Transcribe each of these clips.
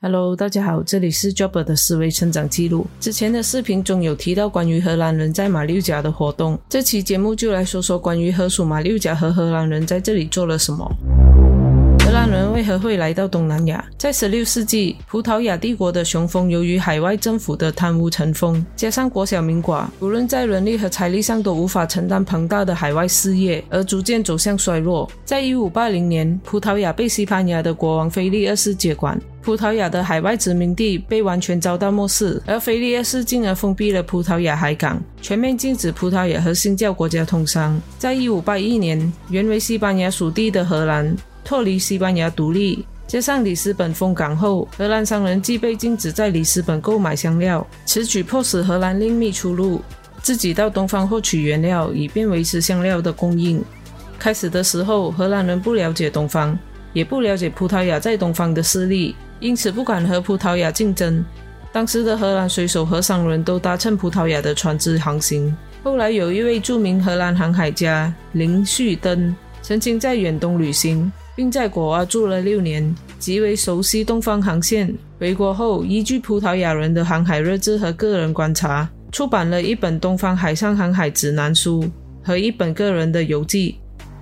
Hello，大家好，这里是 Job 的思维成长记录。之前的视频中有提到关于荷兰人在马六甲的活动，这期节目就来说说关于荷属马六甲和荷兰人在这里做了什么。荷兰人为何会来到东南亚？在16世纪，葡萄牙帝国的雄风由于海外政府的贪污成风，加上国小民寡，无论在人力和财力上都无法承担庞大的海外事业，而逐渐走向衰落。在1580年，葡萄牙被西班牙的国王腓力二世接管。葡萄牙的海外殖民地被完全遭到漠视，而腓力二世进而封闭了葡萄牙海港，全面禁止葡萄牙和新教国家通商。在一五八一年，原为西班牙属地的荷兰脱离西班牙独立，加上里斯本封港后，荷兰商人即被禁止在里斯本购买香料。此举迫使荷兰另觅出路，自己到东方获取原料，以便维持香料的供应。开始的时候，荷兰人不了解东方，也不了解葡萄牙在东方的势力。因此不敢和葡萄牙竞争。当时的荷兰水手和商人都搭乘葡萄牙的船只航行。后来有一位著名荷兰航海家林旭登，曾经在远东旅行，并在果阿住了六年，极为熟悉东方航线。回国后，依据葡萄牙人的航海日志和个人观察，出版了一本《东方海上航海指南书》和一本个人的游记。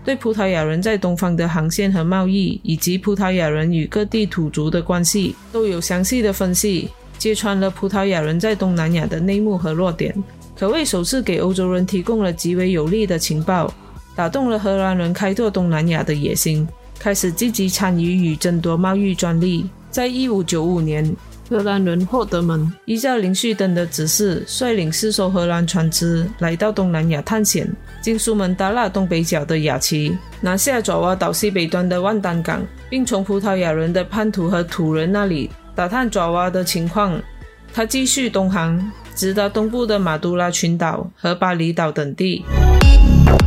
对葡萄牙人在东方的航线和贸易，以及葡萄牙人与各地土族的关系，都有详细的分析，揭穿了葡萄牙人在东南亚的内幕和弱点，可谓首次给欧洲人提供了极为有力的情报，打动了荷兰人开拓东南亚的野心，开始积极参与与争夺贸易专利。在一五九五年。荷兰人霍德门依照林旭登的指示，率领四艘荷兰船只来到东南亚探险，经苏门答腊东北角的雅琪，拿下爪哇岛西北端的万丹港，并从葡萄牙人的叛徒和土人那里打探爪哇的情况。他继续东航，直达东部的马都拉群岛和巴厘岛等地。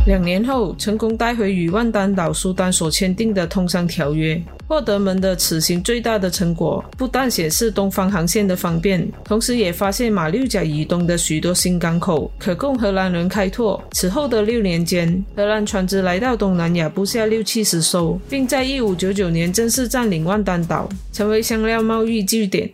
两年后，成功带回与万丹岛苏丹所签订的通商条约。霍德门的此行最大的成果，不但显示东方航线的方便，同时也发现马六甲以东的许多新港口可供荷兰人开拓。此后的六年间，荷兰船只来到东南亚不下六七十艘，并在一五九九年正式占领万丹岛，成为香料贸易据点。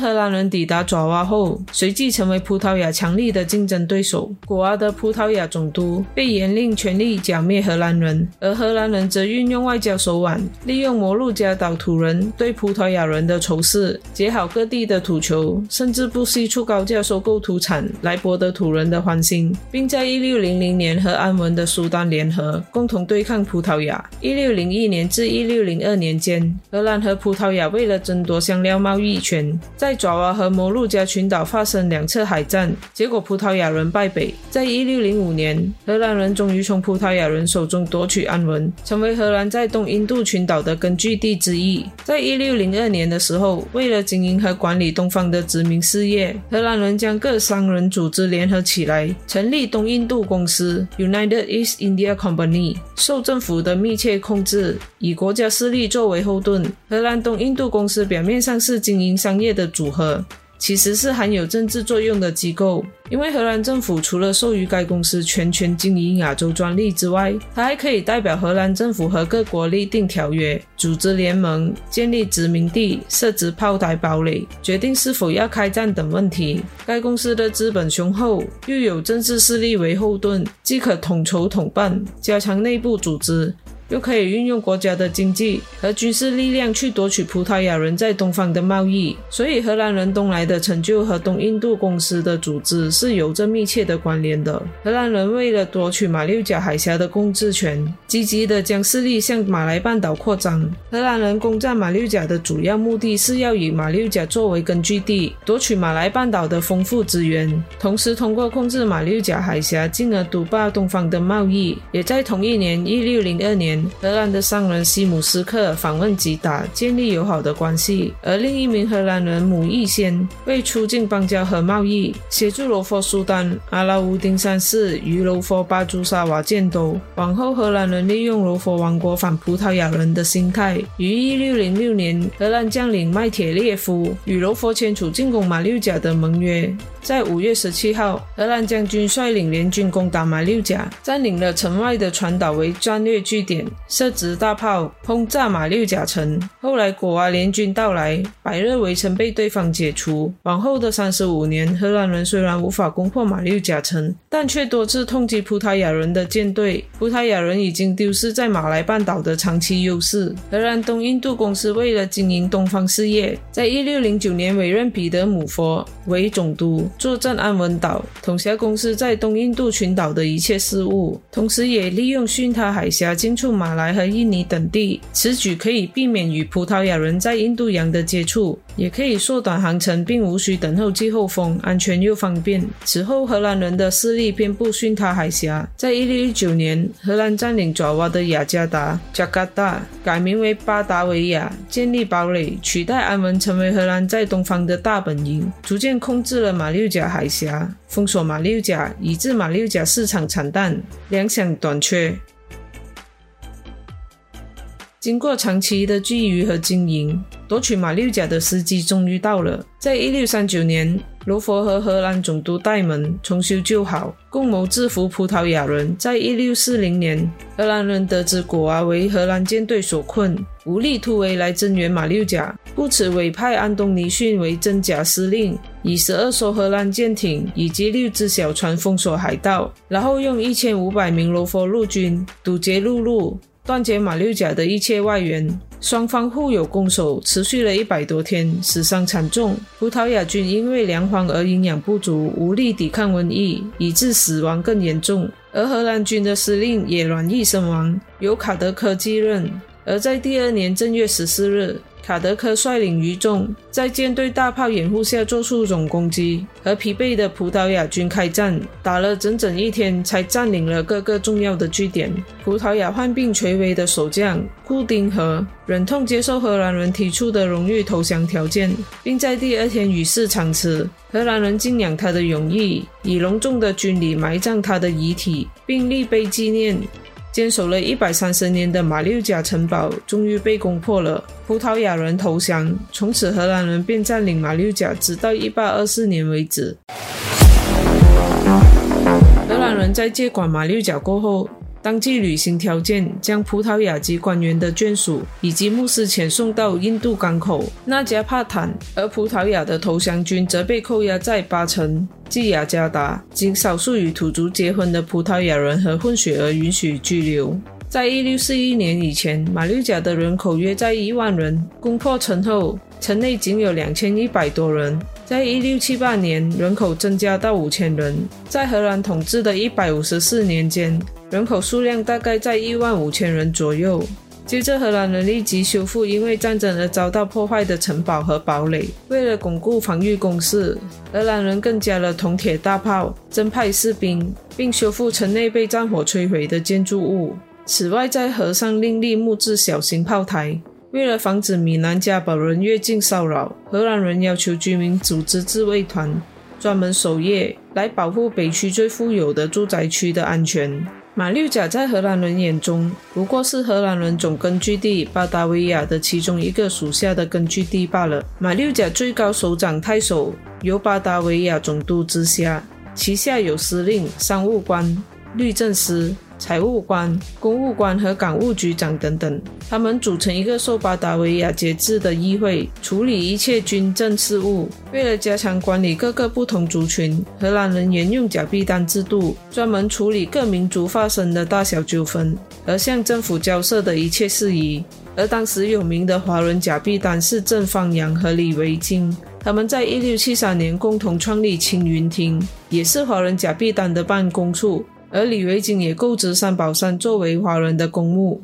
荷兰人抵达爪哇后，随即成为葡萄牙强力的竞争对手。古阿的葡萄牙总督被严令全力剿灭荷兰人，而荷兰人则运用外交手腕，利用摩鹿加岛土人对葡萄牙人的仇视，结好各地的土球，甚至不惜出高价收购土产来博得土人的欢心，并在一六零零年和安文的苏丹联合，共同对抗葡萄牙。一六零一年至一六零二年间，荷兰和葡萄牙为了争夺香料贸易权，在在爪哇和摩鹿加群岛发生两次海战，结果葡萄牙人败北。在一六零五年，荷兰人终于从葡萄牙人手中夺取安文，成为荷兰在东印度群岛的根据地之一。在一六零二年的时候，为了经营和管理东方的殖民事业，荷兰人将各商人组织联合起来，成立东印度公司 （United East India Company），受政府的密切控制，以国家势力作为后盾。荷兰东印度公司表面上是经营商业的。组合其实是含有政治作用的机构，因为荷兰政府除了授予该公司全权经营亚洲专利之外，它还可以代表荷兰政府和各国立定条约、组织联盟、建立殖民地、设置炮台堡垒、决定是否要开战等问题。该公司的资本雄厚，又有政治势力为后盾，既可统筹统办，加强内部组织。又可以运用国家的经济和军事力量去夺取葡萄牙人在东方的贸易，所以荷兰人东来的成就和东印度公司的组织是有着密切的关联的。荷兰人为了夺取马六甲海峡的控制权，积极地将势力向马来半岛扩张。荷兰人攻占马六甲的主要目的是要以马六甲作为根据地，夺取马来半岛的丰富资源，同时通过控制马六甲海峡，进而独霸东方的贸易。也在同一年，一六零二年。荷兰的商人西姆斯克访问吉达，建立友好的关系。而另一名荷兰人姆易先为促进邦交和贸易，协助罗佛苏丹阿拉乌丁三世与罗佛巴朱沙瓦建都。往后，荷兰人利用罗佛王国反葡萄牙人的心态，于1606年，荷兰将领麦铁列夫与罗佛签署进攻马六甲的盟约。在5月17号，荷兰将军率领联军攻打马六甲，占领了城外的船岛为战略据点。设置大炮轰炸马六甲城。后来果瓦联军到来，百日围城被对方解除。往后的三十五年，荷兰人虽然无法攻破马六甲城，但却多次痛击葡萄牙人的舰队。葡萄牙人已经丢失在马来半岛的长期优势。荷兰东印度公司为了经营东方事业，在一六零九年委任彼得姆佛为总督，坐镇安文岛，统辖公司在东印度群岛的一切事务，同时也利用巽他海峡进出马来和印尼等地。此举可以避免与葡萄牙人在印度洋的接触，也可以缩短航程，并无需等候季候风，安全又方便。此后，荷兰人的势力遍布巽他海峡。在一六一九年，荷兰占领爪哇的雅加达 （Jakarta），改名为巴达维亚，建立堡垒，取代安文，成为荷兰在东方的大本营，逐渐控制了马六甲海峡，封锁马六甲，以致马六甲市场惨淡，粮饷短缺。经过长期的觊觎和经营，夺取马六甲的时机终于到了。在一六三九年，罗佛和荷兰总督戴蒙重修旧好，共谋制服葡萄牙人。在一六四零年，荷兰人得知果阿为荷兰舰队所困，无力突围来增援马六甲，故此委派安东尼逊为真甲司令，以十二艘荷兰舰艇以及六只小船封锁海盗，然后用一千五百名罗佛陆军堵截陆路。断绝马六甲的一切外援，双方互有攻守，持续了一百多天，死伤惨重。葡萄牙军因为粮荒而营养不足，无力抵抗瘟疫，以致死亡更严重。而荷兰军的司令也软役身亡，由卡德科继任。而在第二年正月十四日。卡德科率领余众在舰队大炮掩护下做出总攻击，和疲惫的葡萄牙军开战，打了整整一天才占领了各个重要的据点。葡萄牙患病垂危的守将库丁和忍痛接受荷兰人提出的荣誉投降条件，并在第二天与世长辞。荷兰人敬仰他的勇毅，以隆重的军礼埋葬他的遗体，并立碑纪念。坚守了一百三十年的马六甲城堡终于被攻破了，葡萄牙人投降，从此荷兰人便占领马六甲，直到一八二四年为止。荷兰人在接管马六甲过后。当即履行条件，将葡萄牙籍官员的眷属以及牧师遣送到印度港口那加帕坦，而葡萄牙的投降军则被扣押在巴城即雅加达。仅少数与土族结婚的葡萄牙人和混血儿允许居留。在一六四一年以前，马六甲的人口约在一万人。攻破城后，城内仅有两千一百多人。在一六七八年，人口增加到五千人。在荷兰统治的一百五十四年间，人口数量大概在一万五千人左右。接着，荷兰人立即修复因为战争而遭到破坏的城堡和堡垒。为了巩固防御工事，荷兰人更加了铜铁大炮，增派士兵，并修复城内被战火摧毁的建筑物。此外，在河上另立木质小型炮台，为了防止米南加堡人越境骚扰，荷兰人要求居民组织自卫团，专门守夜，来保护北区最富有的住宅区的安全。马六甲在荷兰人眼中不过是荷兰人总根据地巴达维亚的其中一个属下的根据地罢了。马六甲最高首长太守由巴达维亚总督直辖，旗下有司令、商务官、律政司。财务官、公务官和港务局长等等，他们组成一个受巴达维亚节制的议会，处理一切军政事务。为了加强管理各个不同族群，荷兰人沿用假币单制度，专门处理各民族发生的大小纠纷和向政府交涉的一切事宜。而当时有名的华人假币单是郑方阳和李维京，他们在一六七三年共同创立青云厅，也是华人假币单的办公处。而李维京也购置三宝山作为华人的公墓。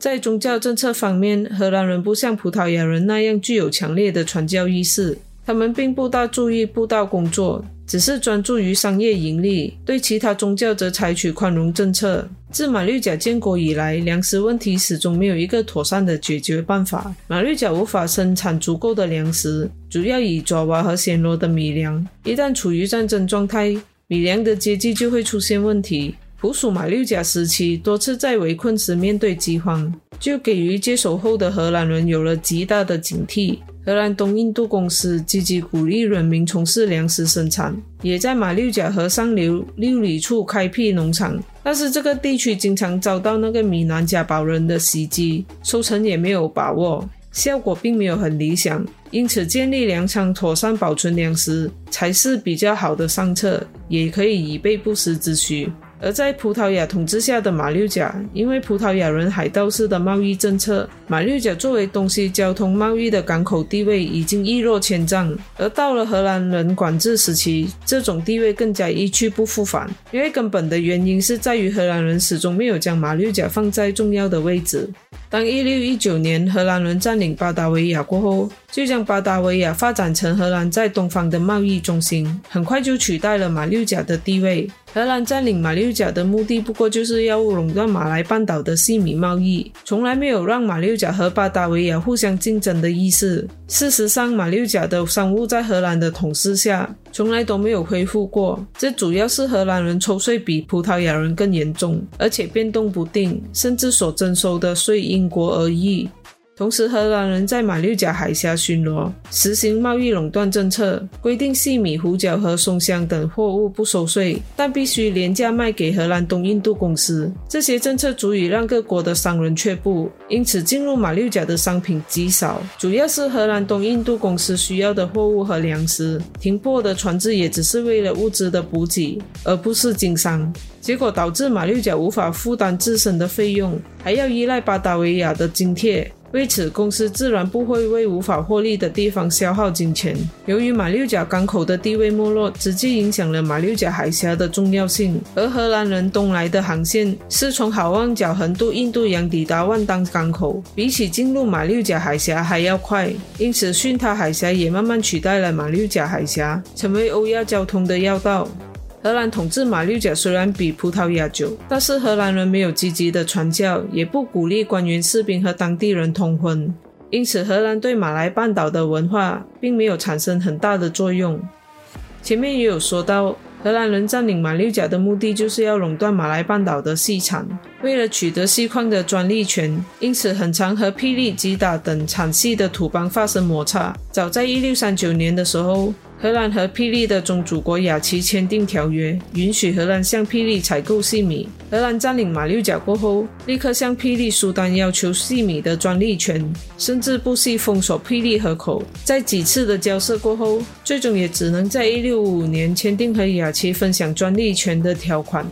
在宗教政策方面，荷兰人不像葡萄牙人那样具有强烈的传教意识，他们并不大注意布道工作，只是专注于商业盈利。对其他宗教则采取宽容政策。自马六甲建国以来，粮食问题始终没有一个妥善的解决办法。马六甲无法生产足够的粮食，主要以爪哇和暹罗的米粮。一旦处于战争状态，米粮的接济就会出现问题。普属马六甲时期多次在围困时面对饥荒，就给予接手后的荷兰人有了极大的警惕。荷兰东印度公司积极鼓励人民从事粮食生产，也在马六甲河上流六里处开辟农场，但是这个地区经常遭到那个米南家宝人的袭击，收成也没有把握，效果并没有很理想。因此，建立粮仓妥善保存粮食才是比较好的上策，也可以以备不时之需。而在葡萄牙统治下的马六甲，因为葡萄牙人海盗式的贸易政策，马六甲作为东西交通贸易的港口地位已经一落千丈。而到了荷兰人管制时期，这种地位更加一去不复返。因为根本的原因是在于荷兰人始终没有将马六甲放在重要的位置。当一六一九年荷兰人占领巴达维亚过后，就将巴达维亚发展成荷兰在东方的贸易中心，很快就取代了马六甲的地位。荷兰占领马六甲的目的不过就是要垄断马来半岛的细米贸易，从来没有让马六甲和巴达维亚互相竞争的意思。事实上，马六甲的商务在荷兰的统治下从来都没有恢复过，这主要是荷兰人抽税比葡萄牙人更严重，而且变动不定，甚至所征收的税因国而异。同时，荷兰人在马六甲海峡巡逻，实行贸易垄断政策，规定细米、胡椒和松香等货物不收税，但必须廉价卖给荷兰东印度公司。这些政策足以让各国的商人却步，因此进入马六甲的商品极少，主要是荷兰东印度公司需要的货物和粮食。停泊的船只也只是为了物资的补给，而不是经商。结果导致马六甲无法负担自身的费用，还要依赖巴达维亚的津贴。为此，公司自然不会为无法获利的地方消耗金钱。由于马六甲港口的地位没落，直接影响了马六甲海峡的重要性。而荷兰人东来的航线是从好望角横渡印度洋抵达万丹港口，比起进入马六甲海峡还要快。因此，巽他海峡也慢慢取代了马六甲海峡，成为欧亚交通的要道。荷兰统治马六甲虽然比葡萄牙久，但是荷兰人没有积极的传教，也不鼓励官员士兵和当地人通婚，因此荷兰对马来半岛的文化并没有产生很大的作用。前面也有说到，荷兰人占领马六甲的目的就是要垄断马来半岛的细产，为了取得细矿的专利权，因此很常和霹雳、吉打等产细的土邦发生摩擦。早在一六三九年的时候。荷兰和霹雳的宗主国雅琪签订条约，允许荷兰向霹雳采购细米。荷兰占领马六甲过后，立刻向霹雳苏丹要求细米的专利权，甚至不惜封锁霹雳河口。在几次的交涉过后，最终也只能在1655年签订和雅琪分享专利权的条款。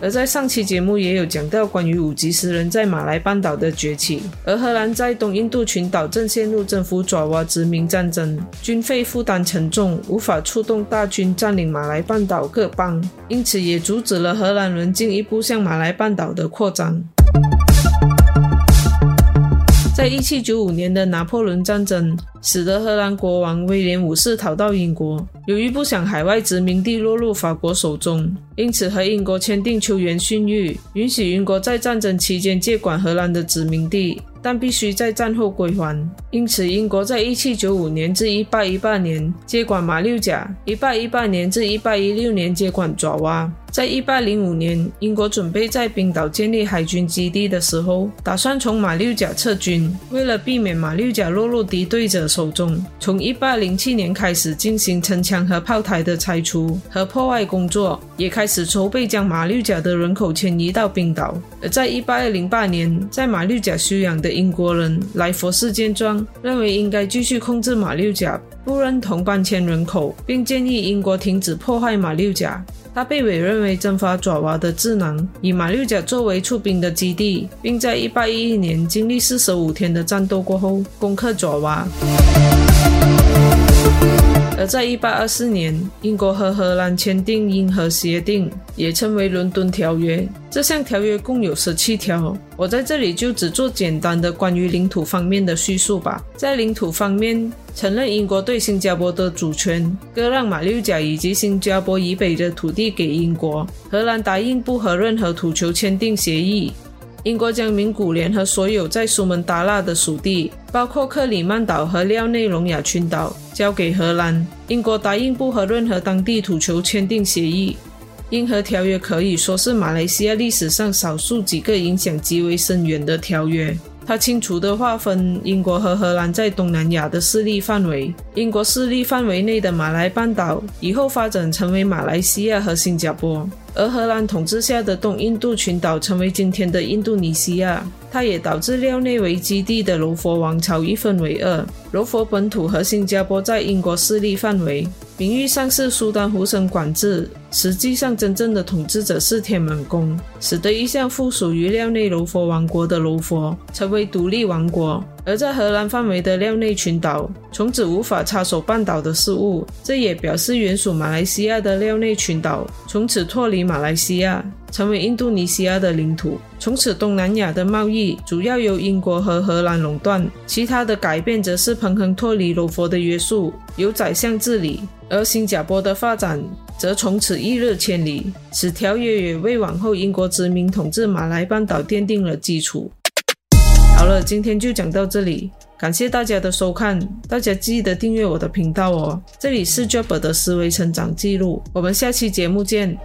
而在上期节目也有讲到关于五级诗人在马来半岛的崛起，而荷兰在东印度群岛正陷入征服爪哇殖民战争，军费负担沉重，无法出动大军占领马来半岛各邦，因此也阻止了荷兰人进一步向马来半岛的扩张。在一七九五年的拿破仑战争，使得荷兰国王威廉五世逃到英国。由于不想海外殖民地落入法国手中，因此和英国签订球员训谕，允许英国在战争期间接管荷兰的殖民地。但必须在战后归还，因此英国在1795年至1818年接管马六甲，1818年至1816年接管爪哇。在1805年，英国准备在冰岛建立海军基地的时候，打算从马六甲撤军。为了避免马六甲落入敌对者手中，从1807年开始进行城墙和炮台的拆除和破坏工作，也开始筹备将马六甲的人口迁移到冰岛。而在1808年，在马六甲休养的英国人莱佛士见状，认为应该继续控制马六甲，不认同搬迁人口，并建议英国停止破坏马六甲。他被委任为征伐爪哇的智囊，以马六甲作为出兵的基地，并在1811年经历45天的战斗过后，攻克爪哇。在一八二四年，英国和荷兰签订《英荷协定》，也称为《伦敦条约》。这项条约共有十七条，我在这里就只做简单的关于领土方面的叙述吧。在领土方面，承认英国对新加坡的主权，割让马六甲以及新加坡以北的土地给英国。荷兰答应不和任何土球签订协议。英国将名古联合所有在苏门答腊的属地，包括克里曼岛和廖内隆雅群岛，交给荷兰。英国答应不和任何当地土球签订协议。英荷条约可以说是马来西亚历史上少数几个影响极为深远的条约。它清楚地划分英国和荷兰在东南亚的势力范围。英国势力范围内的马来半岛以后发展成为马来西亚和新加坡。而荷兰统治下的东印度群岛成为今天的印度尼西亚，它也导致廖内为基地的柔佛王朝一分为二。柔佛本土和新加坡在英国势力范围，名义上是苏丹胡森管制，实际上真正的统治者是天门宫，使得一向附属于廖内柔佛王国的柔佛成为独立王国。而在荷兰范围的廖内群岛，从此无法插手半岛的事务。这也表示原属马来西亚的廖内群岛从此脱离马来西亚，成为印度尼西亚的领土。从此，东南亚的贸易主要由英国和荷兰垄断，其他的改变则是彭亨脱离柔佛的约束，由宰相治理。而新加坡的发展则从此一日千里。此条约也为往后英国殖民统治马来半岛奠定了基础。好了，今天就讲到这里，感谢大家的收看，大家记得订阅我的频道哦。这里是 Job 的思维成长记录，我们下期节目见。